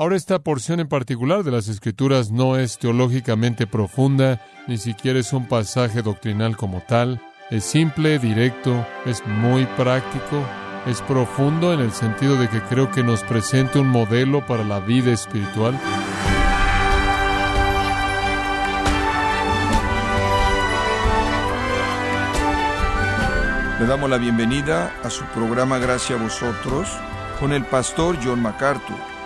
Ahora esta porción en particular de las Escrituras no es teológicamente profunda, ni siquiera es un pasaje doctrinal como tal. Es simple, directo, es muy práctico, es profundo en el sentido de que creo que nos presenta un modelo para la vida espiritual. Le damos la bienvenida a su programa Gracia a vosotros con el pastor John MacArthur.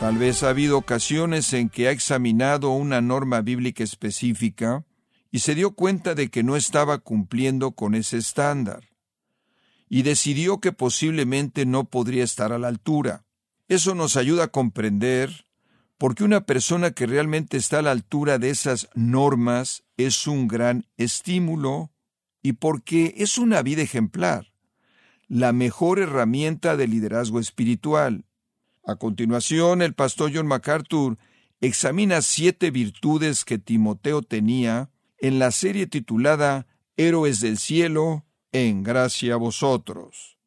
Tal vez ha habido ocasiones en que ha examinado una norma bíblica específica y se dio cuenta de que no estaba cumpliendo con ese estándar y decidió que posiblemente no podría estar a la altura. Eso nos ayuda a comprender por qué una persona que realmente está a la altura de esas normas es un gran estímulo y porque es una vida ejemplar, la mejor herramienta de liderazgo espiritual. A continuación, el pastor John MacArthur examina siete virtudes que Timoteo tenía en la serie titulada Héroes del Cielo, en gracia a vosotros.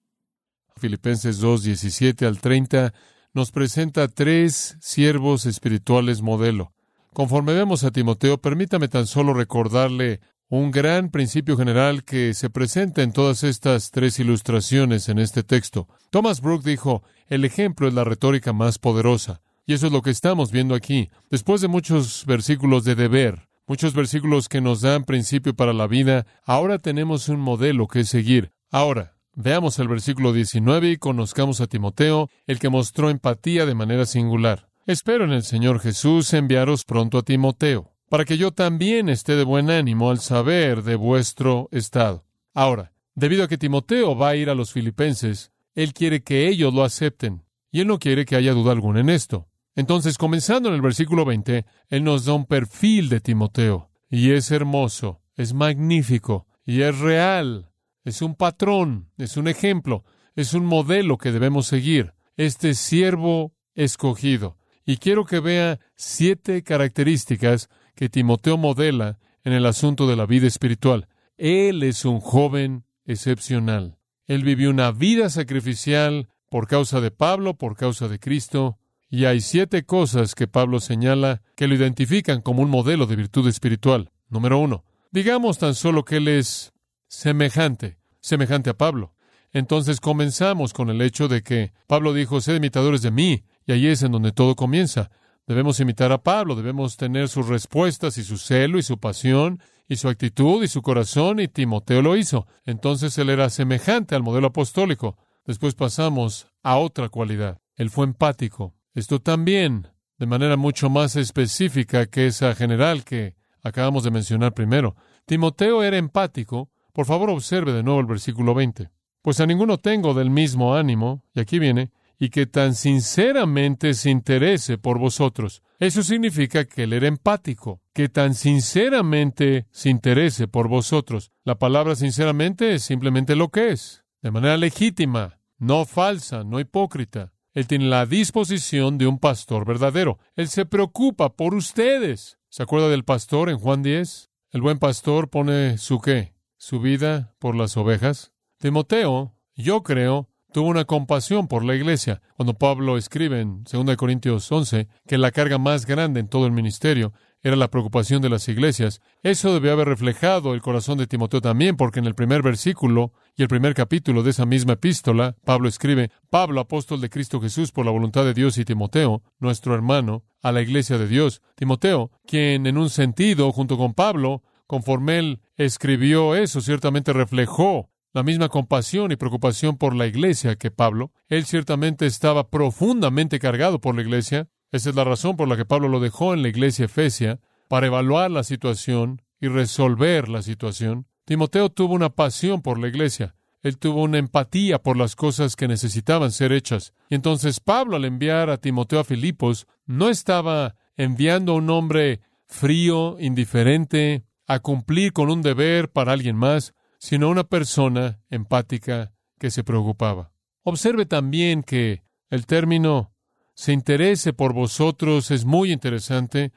Filipenses 2, 17 al 30 nos presenta tres siervos espirituales modelo. Conforme vemos a Timoteo, permítame tan solo recordarle un gran principio general que se presenta en todas estas tres ilustraciones en este texto. Thomas Brooke dijo, el ejemplo es la retórica más poderosa. Y eso es lo que estamos viendo aquí. Después de muchos versículos de deber, muchos versículos que nos dan principio para la vida, ahora tenemos un modelo que seguir. Ahora, veamos el versículo 19 y conozcamos a Timoteo, el que mostró empatía de manera singular. Espero en el Señor Jesús enviaros pronto a Timoteo para que yo también esté de buen ánimo al saber de vuestro estado. Ahora, debido a que Timoteo va a ir a los filipenses, él quiere que ellos lo acepten, y él no quiere que haya duda alguna en esto. Entonces, comenzando en el versículo 20, él nos da un perfil de Timoteo, y es hermoso, es magnífico, y es real, es un patrón, es un ejemplo, es un modelo que debemos seguir, este siervo escogido. Y quiero que vea siete características que Timoteo modela en el asunto de la vida espiritual. Él es un joven excepcional. Él vivió una vida sacrificial por causa de Pablo, por causa de Cristo, y hay siete cosas que Pablo señala que lo identifican como un modelo de virtud espiritual. Número uno, digamos tan solo que él es semejante, semejante a Pablo. Entonces comenzamos con el hecho de que Pablo dijo, sed imitadores de mí, y ahí es en donde todo comienza. Debemos imitar a Pablo, debemos tener sus respuestas y su celo y su pasión y su actitud y su corazón, y Timoteo lo hizo. Entonces él era semejante al modelo apostólico. Después pasamos a otra cualidad. Él fue empático. Esto también, de manera mucho más específica que esa general que acabamos de mencionar primero. Timoteo era empático. Por favor, observe de nuevo el versículo 20. Pues a ninguno tengo del mismo ánimo, y aquí viene, y que tan sinceramente se interese por vosotros. Eso significa que él era empático, que tan sinceramente se interese por vosotros. La palabra sinceramente es simplemente lo que es, de manera legítima, no falsa, no hipócrita. Él tiene la disposición de un pastor verdadero. Él se preocupa por ustedes. ¿Se acuerda del pastor en Juan 10? El buen pastor pone su qué? Su vida por las ovejas. Timoteo, yo creo, tuvo una compasión por la iglesia. Cuando Pablo escribe en 2 Corintios 11 que la carga más grande en todo el ministerio era la preocupación de las iglesias, eso debió haber reflejado el corazón de Timoteo también, porque en el primer versículo y el primer capítulo de esa misma epístola, Pablo escribe, Pablo, apóstol de Cristo Jesús por la voluntad de Dios y Timoteo, nuestro hermano, a la iglesia de Dios. Timoteo, quien en un sentido, junto con Pablo, conforme él escribió eso, ciertamente reflejó la misma compasión y preocupación por la iglesia que Pablo. Él ciertamente estaba profundamente cargado por la iglesia. Esa es la razón por la que Pablo lo dejó en la iglesia efesia, para evaluar la situación y resolver la situación. Timoteo tuvo una pasión por la iglesia. Él tuvo una empatía por las cosas que necesitaban ser hechas. Y entonces Pablo, al enviar a Timoteo a Filipos, no estaba enviando a un hombre frío, indiferente, a cumplir con un deber para alguien más sino una persona empática que se preocupaba. Observe también que el término se interese por vosotros es muy interesante,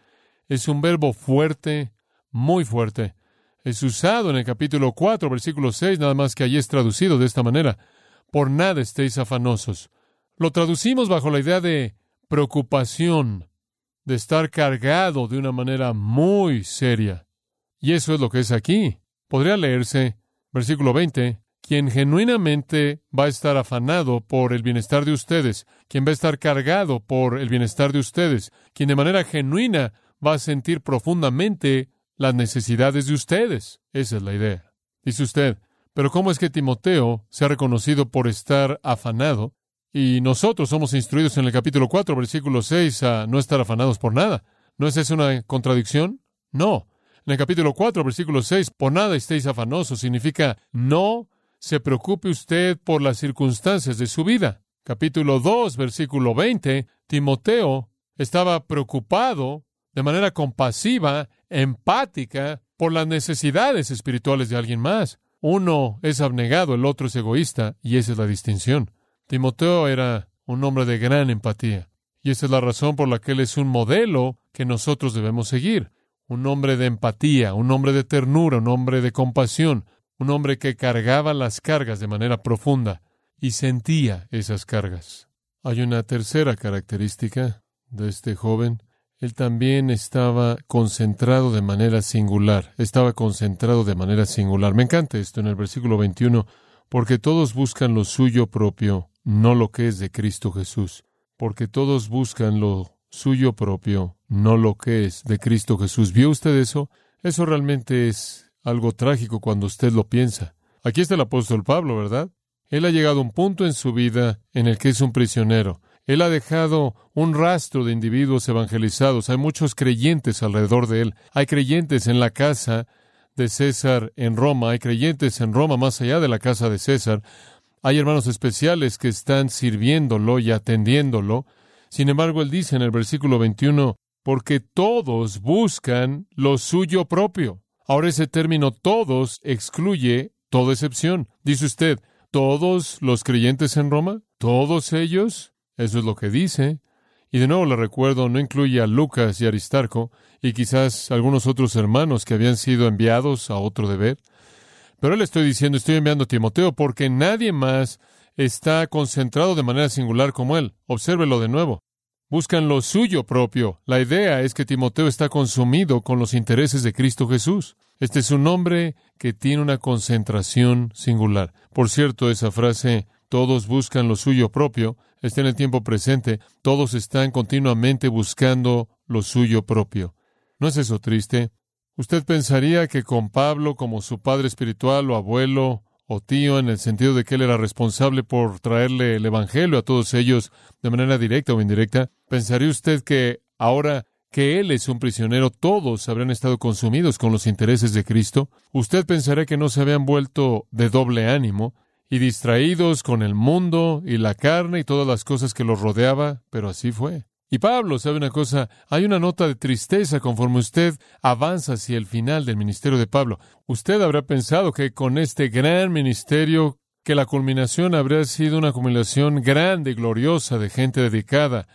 es un verbo fuerte, muy fuerte. Es usado en el capítulo 4, versículo 6, nada más que allí es traducido de esta manera. Por nada estéis afanosos. Lo traducimos bajo la idea de preocupación de estar cargado de una manera muy seria. Y eso es lo que es aquí. Podría leerse, versículo 20, quien genuinamente va a estar afanado por el bienestar de ustedes, quien va a estar cargado por el bienestar de ustedes, quien de manera genuina va a sentir profundamente las necesidades de ustedes. Esa es la idea. Dice usted, pero ¿cómo es que Timoteo se ha reconocido por estar afanado? Y nosotros somos instruidos en el capítulo 4, versículo 6, a no estar afanados por nada. ¿No es eso una contradicción? No. En el capítulo 4, versículo 6, por nada estéis afanosos, significa no se preocupe usted por las circunstancias de su vida. Capítulo 2, versículo 20, Timoteo estaba preocupado de manera compasiva, empática, por las necesidades espirituales de alguien más. Uno es abnegado, el otro es egoísta, y esa es la distinción. Timoteo era un hombre de gran empatía, y esa es la razón por la que él es un modelo que nosotros debemos seguir. Un hombre de empatía, un hombre de ternura, un hombre de compasión, un hombre que cargaba las cargas de manera profunda y sentía esas cargas. Hay una tercera característica de este joven, él también estaba concentrado de manera singular, estaba concentrado de manera singular. Me encanta esto en el versículo 21, porque todos buscan lo suyo propio, no lo que es de Cristo Jesús, porque todos buscan lo suyo propio, no lo que es de Cristo Jesús. ¿Vio usted eso? Eso realmente es algo trágico cuando usted lo piensa. Aquí está el apóstol Pablo, ¿verdad? Él ha llegado a un punto en su vida en el que es un prisionero. Él ha dejado un rastro de individuos evangelizados. Hay muchos creyentes alrededor de él. Hay creyentes en la casa de César en Roma. Hay creyentes en Roma más allá de la casa de César. Hay hermanos especiales que están sirviéndolo y atendiéndolo. Sin embargo, él dice en el versículo 21, porque todos buscan lo suyo propio. Ahora ese término todos excluye toda excepción. Dice usted, ¿todos los creyentes en Roma? ¿Todos ellos? Eso es lo que dice. Y de nuevo le recuerdo, no incluye a Lucas y Aristarco y quizás algunos otros hermanos que habían sido enviados a otro deber. Pero él estoy diciendo, estoy enviando a Timoteo porque nadie más está concentrado de manera singular como él. Obsérvelo de nuevo. Buscan lo suyo propio. La idea es que Timoteo está consumido con los intereses de Cristo Jesús. Este es un hombre que tiene una concentración singular. Por cierto, esa frase, todos buscan lo suyo propio, está en el tiempo presente, todos están continuamente buscando lo suyo propio. ¿No es eso triste? Usted pensaría que con Pablo como su padre espiritual o abuelo o tío, en el sentido de que él era responsable por traerle el Evangelio a todos ellos de manera directa o indirecta, pensaría usted que ahora que él es un prisionero, todos habrían estado consumidos con los intereses de Cristo. Usted pensaría que no se habían vuelto de doble ánimo, y distraídos con el mundo y la carne y todas las cosas que los rodeaba, pero así fue. Y Pablo, ¿sabe una cosa? Hay una nota de tristeza conforme usted avanza hacia el final del ministerio de Pablo. Usted habrá pensado que con este gran ministerio, que la culminación habría sido una acumulación grande y gloriosa de gente dedicada,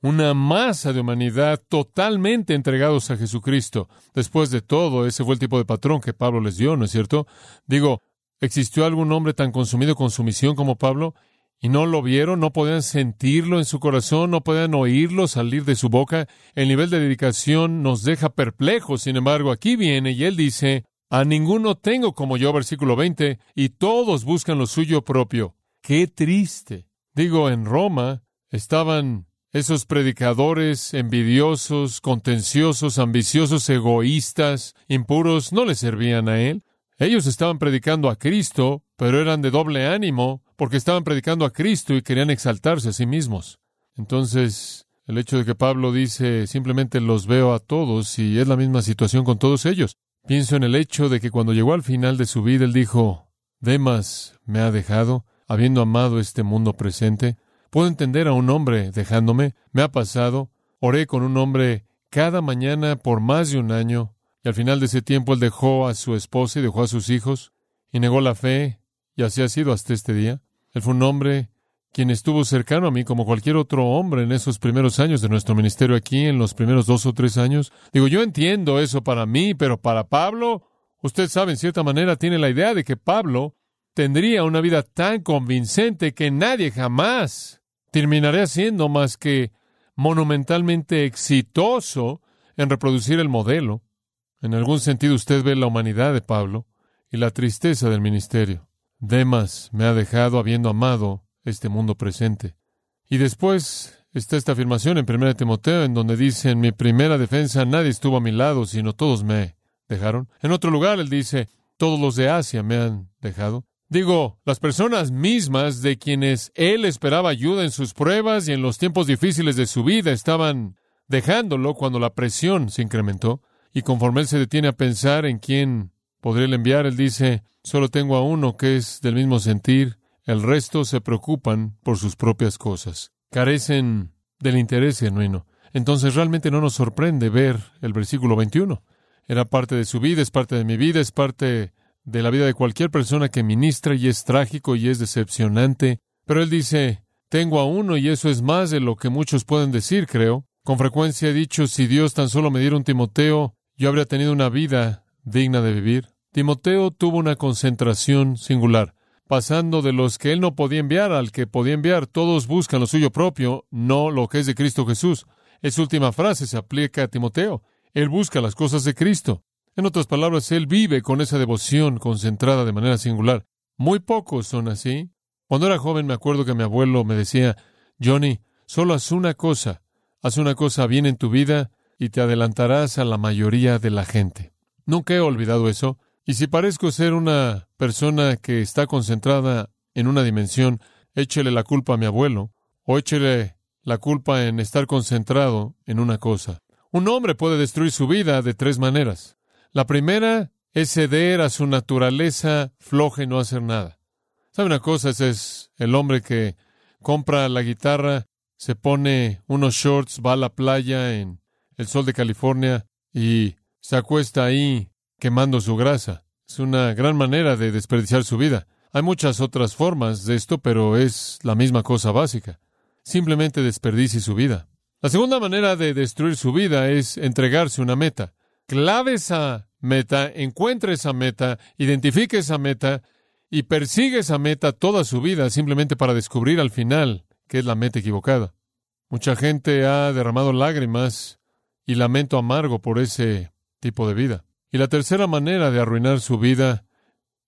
una masa de humanidad totalmente entregados a Jesucristo. Después de todo, ese fue el tipo de patrón que Pablo les dio, ¿no es cierto? Digo, ¿Existió algún hombre tan consumido con su misión como Pablo? ¿Y no lo vieron? ¿No podían sentirlo en su corazón? ¿No podían oírlo salir de su boca? El nivel de dedicación nos deja perplejos. Sin embargo, aquí viene y él dice, a ninguno tengo como yo, versículo 20, y todos buscan lo suyo propio. ¡Qué triste! Digo, en Roma estaban esos predicadores envidiosos, contenciosos, ambiciosos, egoístas, impuros, no le servían a él. Ellos estaban predicando a Cristo, pero eran de doble ánimo, porque estaban predicando a Cristo y querían exaltarse a sí mismos. Entonces, el hecho de que Pablo dice simplemente los veo a todos y es la misma situación con todos ellos. Pienso en el hecho de que cuando llegó al final de su vida, él dijo, Demas me ha dejado, habiendo amado este mundo presente. Puedo entender a un hombre dejándome, me ha pasado, oré con un hombre cada mañana por más de un año, y al final de ese tiempo él dejó a su esposa y dejó a sus hijos y negó la fe, y así ha sido hasta este día. Fue un hombre quien estuvo cercano a mí como cualquier otro hombre en esos primeros años de nuestro ministerio aquí, en los primeros dos o tres años. Digo, yo entiendo eso para mí, pero para Pablo, usted sabe, en cierta manera tiene la idea de que Pablo tendría una vida tan convincente que nadie jamás terminaría siendo más que monumentalmente exitoso en reproducir el modelo. En algún sentido usted ve la humanidad de Pablo y la tristeza del ministerio. Demas me ha dejado habiendo amado este mundo presente. Y después está esta afirmación en 1 Timoteo en donde dice, en mi primera defensa nadie estuvo a mi lado, sino todos me dejaron. En otro lugar él dice, todos los de Asia me han dejado. Digo, las personas mismas de quienes él esperaba ayuda en sus pruebas y en los tiempos difíciles de su vida estaban dejándolo cuando la presión se incrementó. Y conforme él se detiene a pensar en quién podría enviar, él dice, solo tengo a uno que es del mismo sentir, el resto se preocupan por sus propias cosas. Carecen del interés genuino. Entonces realmente no nos sorprende ver el versículo 21. Era parte de su vida, es parte de mi vida, es parte de la vida de cualquier persona que ministra y es trágico y es decepcionante. Pero él dice, tengo a uno y eso es más de lo que muchos pueden decir, creo. Con frecuencia he dicho, si Dios tan solo me diera un Timoteo, yo habría tenido una vida digna de vivir. Timoteo tuvo una concentración singular, pasando de los que él no podía enviar al que podía enviar. Todos buscan lo suyo propio, no lo que es de Cristo Jesús. Esa última frase se aplica a Timoteo. Él busca las cosas de Cristo. En otras palabras, él vive con esa devoción concentrada de manera singular. Muy pocos son así. Cuando era joven me acuerdo que mi abuelo me decía, Johnny, solo haz una cosa, haz una cosa bien en tu vida y te adelantarás a la mayoría de la gente. Nunca he olvidado eso, y si parezco ser una persona que está concentrada en una dimensión, échele la culpa a mi abuelo, o échele la culpa en estar concentrado en una cosa. Un hombre puede destruir su vida de tres maneras. La primera es ceder a su naturaleza floja y no hacer nada. ¿Sabe una cosa? Ese es el hombre que compra la guitarra, se pone unos shorts, va a la playa en el sol de California y se acuesta ahí quemando su grasa. Es una gran manera de desperdiciar su vida. Hay muchas otras formas de esto, pero es la misma cosa básica. Simplemente desperdicie su vida. La segunda manera de destruir su vida es entregarse una meta clave esa meta, encuentre esa meta, identifique esa meta y persigue esa meta toda su vida simplemente para descubrir al final que es la meta equivocada. Mucha gente ha derramado lágrimas y lamento amargo por ese tipo de vida. Y la tercera manera de arruinar su vida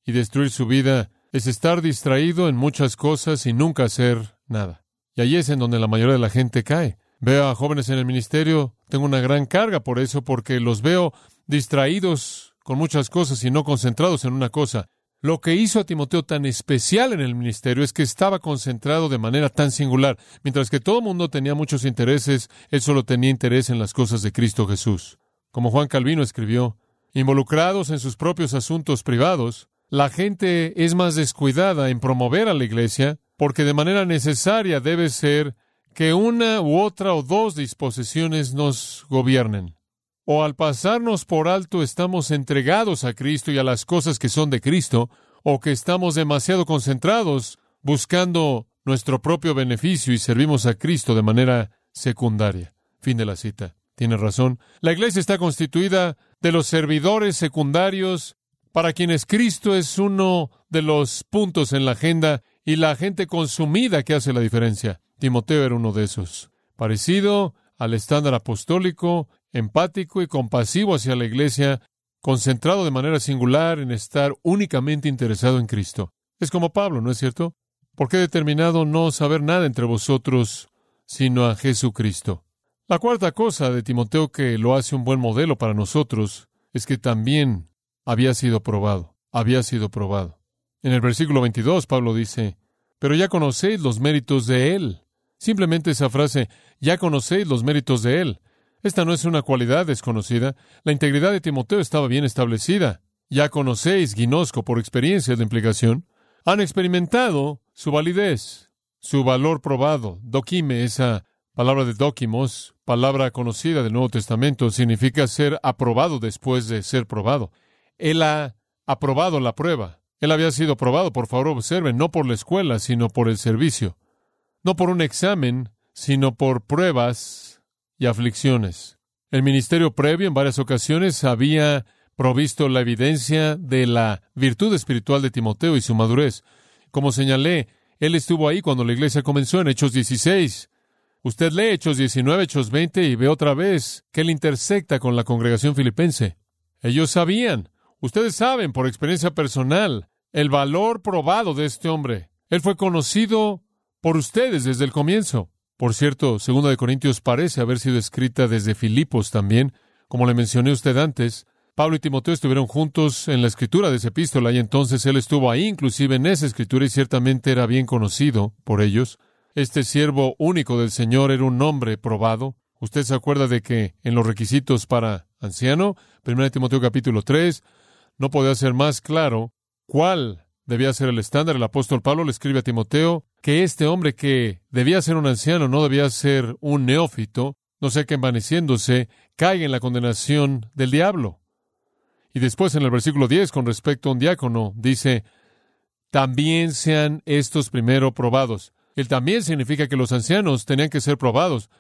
y destruir su vida es estar distraído en muchas cosas y nunca hacer nada. Y ahí es en donde la mayoría de la gente cae. Veo a jóvenes en el ministerio, tengo una gran carga por eso, porque los veo distraídos con muchas cosas y no concentrados en una cosa. Lo que hizo a Timoteo tan especial en el ministerio es que estaba concentrado de manera tan singular. Mientras que todo el mundo tenía muchos intereses, él solo tenía interés en las cosas de Cristo Jesús. Como Juan Calvino escribió, involucrados en sus propios asuntos privados, la gente es más descuidada en promover a la iglesia porque de manera necesaria debe ser que una u otra o dos disposiciones nos gobiernen. O al pasarnos por alto estamos entregados a Cristo y a las cosas que son de Cristo, o que estamos demasiado concentrados buscando nuestro propio beneficio y servimos a Cristo de manera secundaria. Fin de la cita. Tiene razón. La iglesia está constituida de los servidores secundarios para quienes Cristo es uno de los puntos en la agenda y la gente consumida que hace la diferencia. Timoteo era uno de esos, parecido al estándar apostólico, empático y compasivo hacia la iglesia, concentrado de manera singular en estar únicamente interesado en Cristo. Es como Pablo, ¿no es cierto? Porque he determinado no saber nada entre vosotros sino a Jesucristo. La cuarta cosa de Timoteo que lo hace un buen modelo para nosotros es que también había sido probado, había sido probado. En el versículo 22 Pablo dice, pero ya conocéis los méritos de él Simplemente esa frase, ya conocéis los méritos de él. Esta no es una cualidad desconocida. La integridad de Timoteo estaba bien establecida. Ya conocéis, Guinosco, por experiencia de implicación. Han experimentado su validez, su valor probado. Dokime, esa palabra de dokimos, palabra conocida del Nuevo Testamento, significa ser aprobado después de ser probado. Él ha aprobado la prueba. Él había sido probado, por favor observen, no por la escuela, sino por el servicio no por un examen, sino por pruebas y aflicciones. El ministerio previo en varias ocasiones había provisto la evidencia de la virtud espiritual de Timoteo y su madurez. Como señalé, él estuvo ahí cuando la iglesia comenzó en Hechos 16. Usted lee Hechos 19, Hechos 20 y ve otra vez que él intersecta con la congregación filipense. Ellos sabían, ustedes saben por experiencia personal, el valor probado de este hombre. Él fue conocido por ustedes desde el comienzo. Por cierto, Segunda de Corintios parece haber sido escrita desde Filipos también, como le mencioné a usted antes. Pablo y Timoteo estuvieron juntos en la escritura de esa epístola y entonces él estuvo ahí inclusive en esa escritura y ciertamente era bien conocido por ellos. Este siervo único del Señor era un nombre probado. Usted se acuerda de que en los requisitos para anciano, 1 Timoteo capítulo 3, no podía ser más claro cuál debía ser el estándar. El apóstol Pablo le escribe a Timoteo que este hombre que debía ser un anciano no debía ser un neófito, no sé que envaneciéndose caiga en la condenación del diablo. Y después en el versículo 10, con respecto a un diácono, dice, también sean estos primero probados. El también significa que los ancianos tenían que ser probados.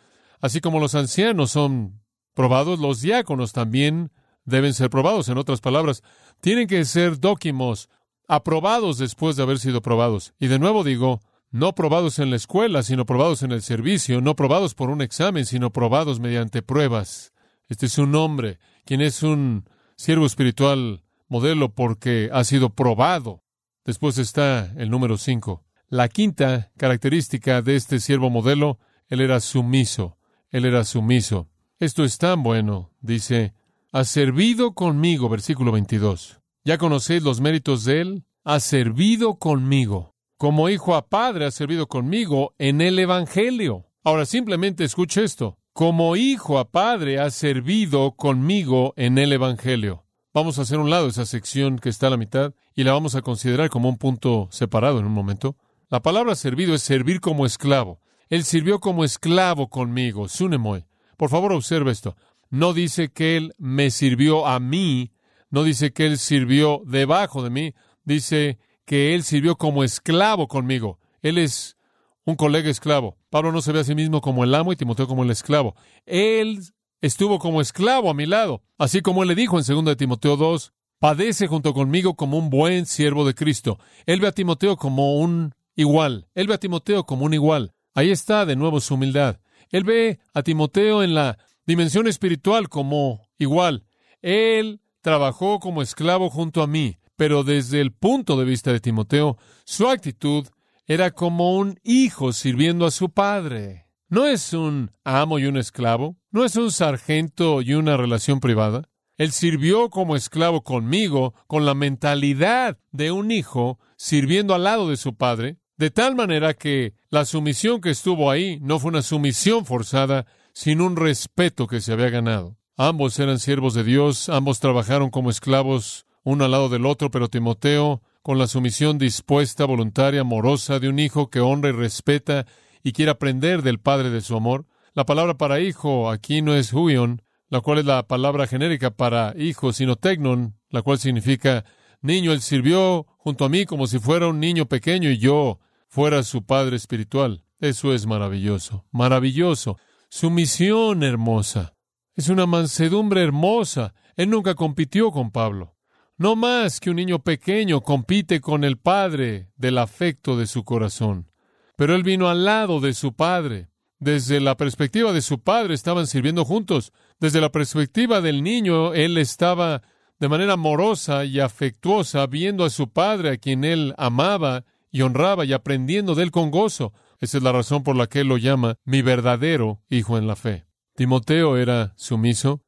Así como los ancianos son probados, los diáconos también deben ser probados. En otras palabras, tienen que ser dóquimos, aprobados después de haber sido probados. Y de nuevo digo, no probados en la escuela, sino probados en el servicio, no probados por un examen, sino probados mediante pruebas. Este es un hombre, quien es un siervo espiritual modelo porque ha sido probado. Después está el número cinco. La quinta característica de este siervo modelo, él era sumiso, él era sumiso. Esto es tan bueno, dice, ha servido conmigo, versículo 22. ¿Ya conocéis los méritos de él? Ha servido conmigo. Como hijo a padre ha servido conmigo en el Evangelio. Ahora simplemente escuche esto. Como hijo a padre ha servido conmigo en el Evangelio. Vamos a hacer un lado esa sección que está a la mitad y la vamos a considerar como un punto separado en un momento. La palabra servido es servir como esclavo. Él sirvió como esclavo conmigo, Sunemoy. Por favor, observe esto. No dice que Él me sirvió a mí, no dice que Él sirvió debajo de mí, dice que Él sirvió como esclavo conmigo. Él es un colega esclavo. Pablo no se ve a sí mismo como el amo y Timoteo como el esclavo. Él estuvo como esclavo a mi lado, así como Él le dijo en 2 de Timoteo 2, padece junto conmigo como un buen siervo de Cristo. Él ve a Timoteo como un igual. Él ve a Timoteo como un igual. Ahí está de nuevo su humildad. Él ve a Timoteo en la dimensión espiritual como igual. Él trabajó como esclavo junto a mí, pero desde el punto de vista de Timoteo, su actitud era como un hijo sirviendo a su padre. No es un amo y un esclavo, no es un sargento y una relación privada. Él sirvió como esclavo conmigo con la mentalidad de un hijo sirviendo al lado de su padre, de tal manera que la sumisión que estuvo ahí no fue una sumisión forzada, sino un respeto que se había ganado. Ambos eran siervos de Dios, ambos trabajaron como esclavos uno al lado del otro, pero Timoteo, con la sumisión dispuesta, voluntaria, amorosa de un hijo que honra y respeta y quiere aprender del Padre de su amor. La palabra para hijo aquí no es huion, la cual es la palabra genérica para hijo, sino tegnon, la cual significa niño. Él sirvió junto a mí como si fuera un niño pequeño y yo fuera su Padre espiritual. Eso es maravilloso, maravilloso. Su misión hermosa. Es una mansedumbre hermosa. Él nunca compitió con Pablo. No más que un niño pequeño compite con el Padre del afecto de su corazón. Pero él vino al lado de su Padre. Desde la perspectiva de su Padre estaban sirviendo juntos. Desde la perspectiva del niño, él estaba de manera amorosa y afectuosa viendo a su Padre a quien él amaba y honraba y aprendiendo de él con gozo. Esa es la razón por la que él lo llama mi verdadero hijo en la fe. Timoteo era sumiso,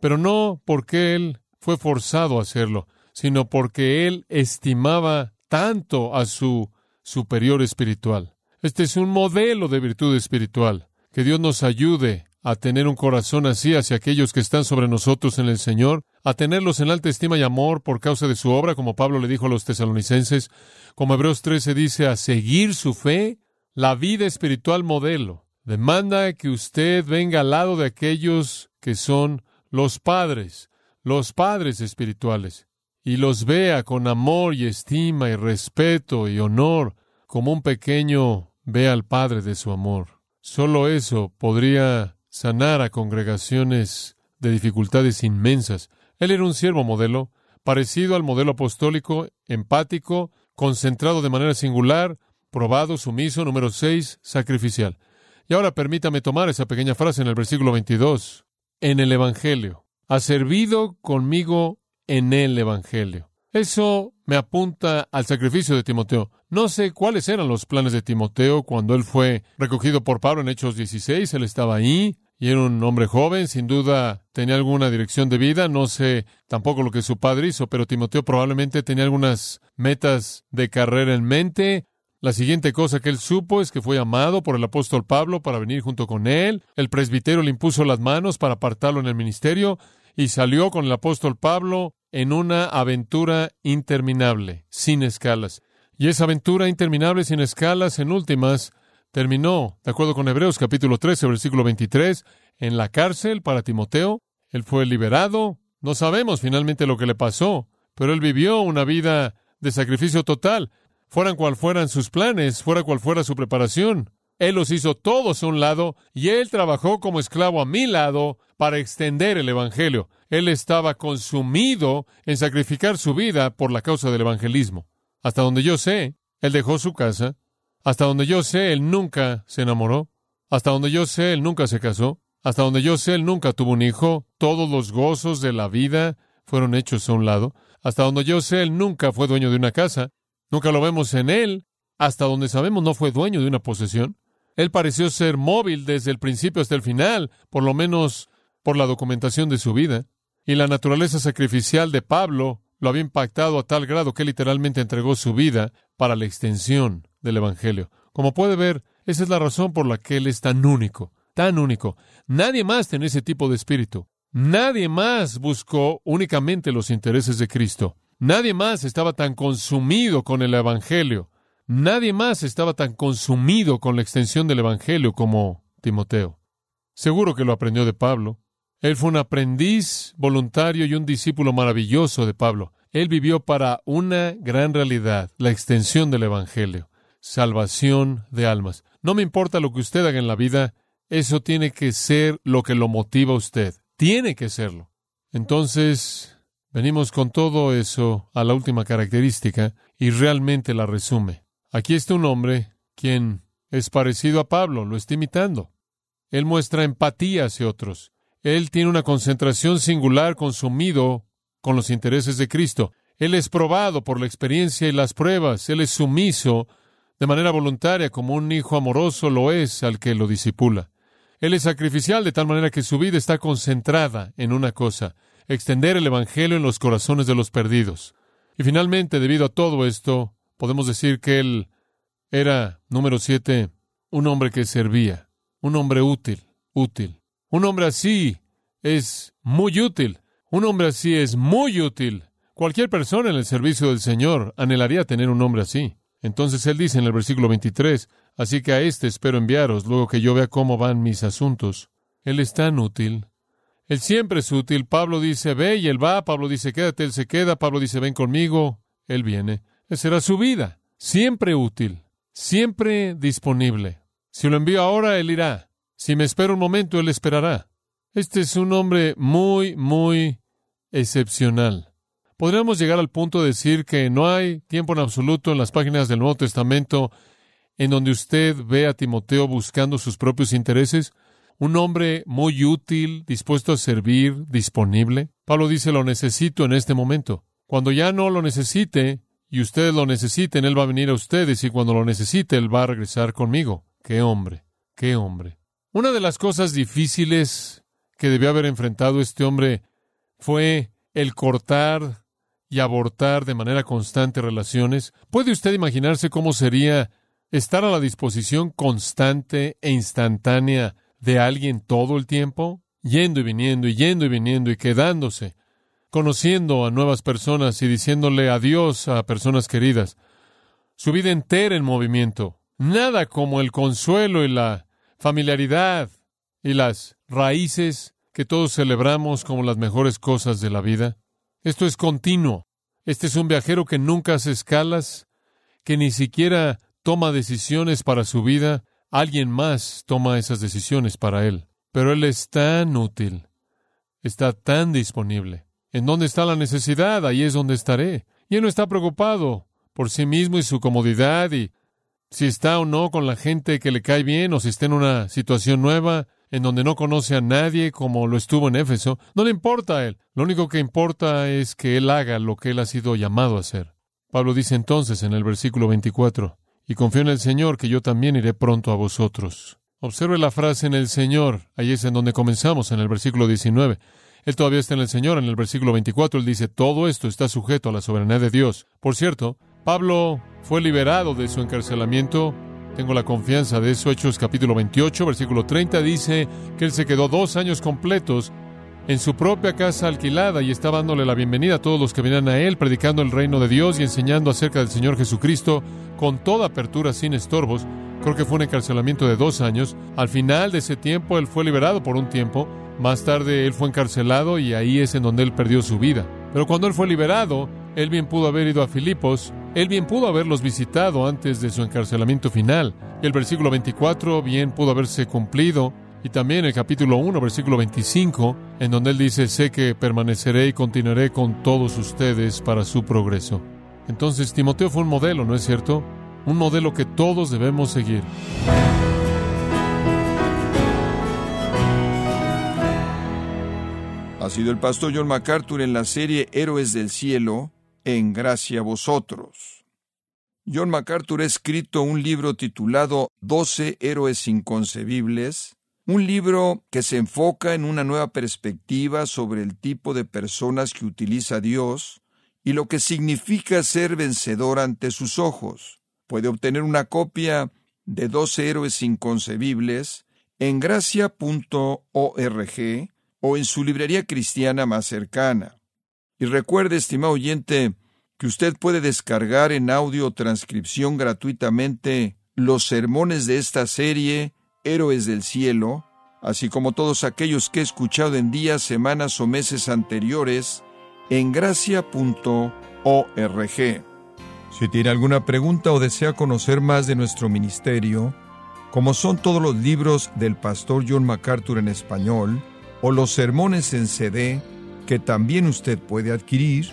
pero no porque él fue forzado a hacerlo, sino porque él estimaba tanto a su superior espiritual. Este es un modelo de virtud espiritual. Que Dios nos ayude a tener un corazón así hacia aquellos que están sobre nosotros en el Señor, a tenerlos en alta estima y amor por causa de su obra, como Pablo le dijo a los tesalonicenses, como Hebreos 13 dice, a seguir su fe, la vida espiritual modelo. Demanda que usted venga al lado de aquellos que son los padres, los padres espirituales, y los vea con amor y estima y respeto y honor, como un pequeño ve al Padre de su amor. Solo eso podría sanar a congregaciones de dificultades inmensas. Él era un siervo modelo, parecido al modelo apostólico, empático, concentrado de manera singular, probado, sumiso, número seis, sacrificial. Y ahora permítame tomar esa pequeña frase en el versículo 22. En el Evangelio. Ha servido conmigo en el Evangelio. Eso me apunta al sacrificio de Timoteo. No sé cuáles eran los planes de Timoteo cuando él fue recogido por Pablo en Hechos 16. Él estaba ahí y era un hombre joven, sin duda tenía alguna dirección de vida, no sé tampoco lo que su padre hizo, pero Timoteo probablemente tenía algunas metas de carrera en mente. La siguiente cosa que él supo es que fue llamado por el apóstol Pablo para venir junto con él. El presbítero le impuso las manos para apartarlo en el ministerio y salió con el apóstol Pablo en una aventura interminable, sin escalas. Y esa aventura interminable sin escalas, en últimas, terminó, de acuerdo con Hebreos capítulo 13, versículo 23, en la cárcel para Timoteo. Él fue liberado. No sabemos finalmente lo que le pasó, pero él vivió una vida de sacrificio total. Fueran cual fueran sus planes, fuera cual fuera su preparación. Él los hizo todos a un lado y él trabajó como esclavo a mi lado para extender el Evangelio. Él estaba consumido en sacrificar su vida por la causa del evangelismo. Hasta donde yo sé, él dejó su casa, hasta donde yo sé, él nunca se enamoró. Hasta donde yo sé, él nunca se casó. Hasta donde yo sé, él nunca tuvo un hijo. Todos los gozos de la vida fueron hechos a un lado. Hasta donde yo sé, él nunca fue dueño de una casa. Nunca lo vemos en él. Hasta donde sabemos, no fue dueño de una posesión. Él pareció ser móvil desde el principio hasta el final, por lo menos por la documentación de su vida. Y la naturaleza sacrificial de Pablo lo había impactado a tal grado que literalmente entregó su vida para la extensión del Evangelio. Como puede ver, esa es la razón por la que Él es tan único, tan único. Nadie más tiene ese tipo de espíritu. Nadie más buscó únicamente los intereses de Cristo. Nadie más estaba tan consumido con el Evangelio. Nadie más estaba tan consumido con la extensión del Evangelio como Timoteo. Seguro que lo aprendió de Pablo. Él fue un aprendiz voluntario y un discípulo maravilloso de Pablo. Él vivió para una gran realidad, la extensión del Evangelio salvación de almas. No me importa lo que usted haga en la vida, eso tiene que ser lo que lo motiva a usted. Tiene que serlo. Entonces, venimos con todo eso a la última característica y realmente la resume. Aquí está un hombre quien es parecido a Pablo, lo está imitando. Él muestra empatía hacia otros. Él tiene una concentración singular consumido con los intereses de Cristo. Él es probado por la experiencia y las pruebas. Él es sumiso de manera voluntaria como un hijo amoroso lo es al que lo disipula. Él es sacrificial de tal manera que su vida está concentrada en una cosa, extender el Evangelio en los corazones de los perdidos. Y finalmente, debido a todo esto, podemos decir que él era, número siete, un hombre que servía, un hombre útil, útil. Un hombre así es muy útil. Un hombre así es muy útil. Cualquier persona en el servicio del Señor anhelaría tener un hombre así. Entonces él dice en el versículo 23, así que a éste espero enviaros, luego que yo vea cómo van mis asuntos. Él es tan útil. Él siempre es útil. Pablo dice, ve y él va. Pablo dice, quédate, él se queda. Pablo dice, ven conmigo. Él viene. Esa será su vida. Siempre útil. Siempre disponible. Si lo envío ahora, él irá. Si me espera un momento, él esperará. Este es un hombre muy, muy excepcional. Podríamos llegar al punto de decir que no hay tiempo en absoluto en las páginas del Nuevo Testamento en donde usted ve a Timoteo buscando sus propios intereses, un hombre muy útil, dispuesto a servir, disponible. Pablo dice, lo necesito en este momento. Cuando ya no lo necesite y ustedes lo necesiten, Él va a venir a ustedes y cuando lo necesite, Él va a regresar conmigo. ¡Qué hombre! ¡Qué hombre! Una de las cosas difíciles que debió haber enfrentado este hombre fue el cortar y abortar de manera constante relaciones, ¿puede usted imaginarse cómo sería estar a la disposición constante e instantánea de alguien todo el tiempo? Yendo y viniendo y yendo y viniendo y quedándose, conociendo a nuevas personas y diciéndole adiós a personas queridas. Su vida entera en movimiento. Nada como el consuelo y la familiaridad y las raíces que todos celebramos como las mejores cosas de la vida. Esto es continuo. Este es un viajero que nunca hace escalas, que ni siquiera toma decisiones para su vida. Alguien más toma esas decisiones para él. Pero él es tan útil, está tan disponible. ¿En dónde está la necesidad? Ahí es donde estaré. Y él no está preocupado por sí mismo y su comodidad y si está o no con la gente que le cae bien o si está en una situación nueva en donde no conoce a nadie como lo estuvo en Éfeso, no le importa a él. Lo único que importa es que él haga lo que él ha sido llamado a hacer. Pablo dice entonces en el versículo 24, y confío en el Señor que yo también iré pronto a vosotros. Observe la frase en el Señor, ahí es en donde comenzamos, en el versículo 19. Él todavía está en el Señor, en el versículo 24, él dice, todo esto está sujeto a la soberanía de Dios. Por cierto, Pablo fue liberado de su encarcelamiento tengo la confianza de eso. Hechos capítulo 28, versículo 30 dice que él se quedó dos años completos en su propia casa alquilada y estaba dándole la bienvenida a todos los que venían a él, predicando el reino de Dios y enseñando acerca del Señor Jesucristo con toda apertura, sin estorbos. Creo que fue un encarcelamiento de dos años. Al final de ese tiempo, él fue liberado por un tiempo. Más tarde, él fue encarcelado y ahí es en donde él perdió su vida. Pero cuando él fue liberado, él bien pudo haber ido a Filipos, él bien pudo haberlos visitado antes de su encarcelamiento final. El versículo 24 bien pudo haberse cumplido. Y también el capítulo 1, versículo 25, en donde él dice, sé que permaneceré y continuaré con todos ustedes para su progreso. Entonces Timoteo fue un modelo, ¿no es cierto? Un modelo que todos debemos seguir. Ha sido el pastor John MacArthur en la serie Héroes del Cielo, en gracia a vosotros. John MacArthur ha escrito un libro titulado Doce héroes inconcebibles, un libro que se enfoca en una nueva perspectiva sobre el tipo de personas que utiliza Dios y lo que significa ser vencedor ante sus ojos. Puede obtener una copia de Doce héroes inconcebibles en gracia.org o en su librería cristiana más cercana. Y recuerde, estimado oyente, que usted puede descargar en audio transcripción gratuitamente los sermones de esta serie, Héroes del Cielo, así como todos aquellos que he escuchado en días, semanas o meses anteriores, en gracia.org. Si tiene alguna pregunta o desea conocer más de nuestro ministerio, como son todos los libros del pastor John MacArthur en español, o los sermones en CD, que también usted puede adquirir,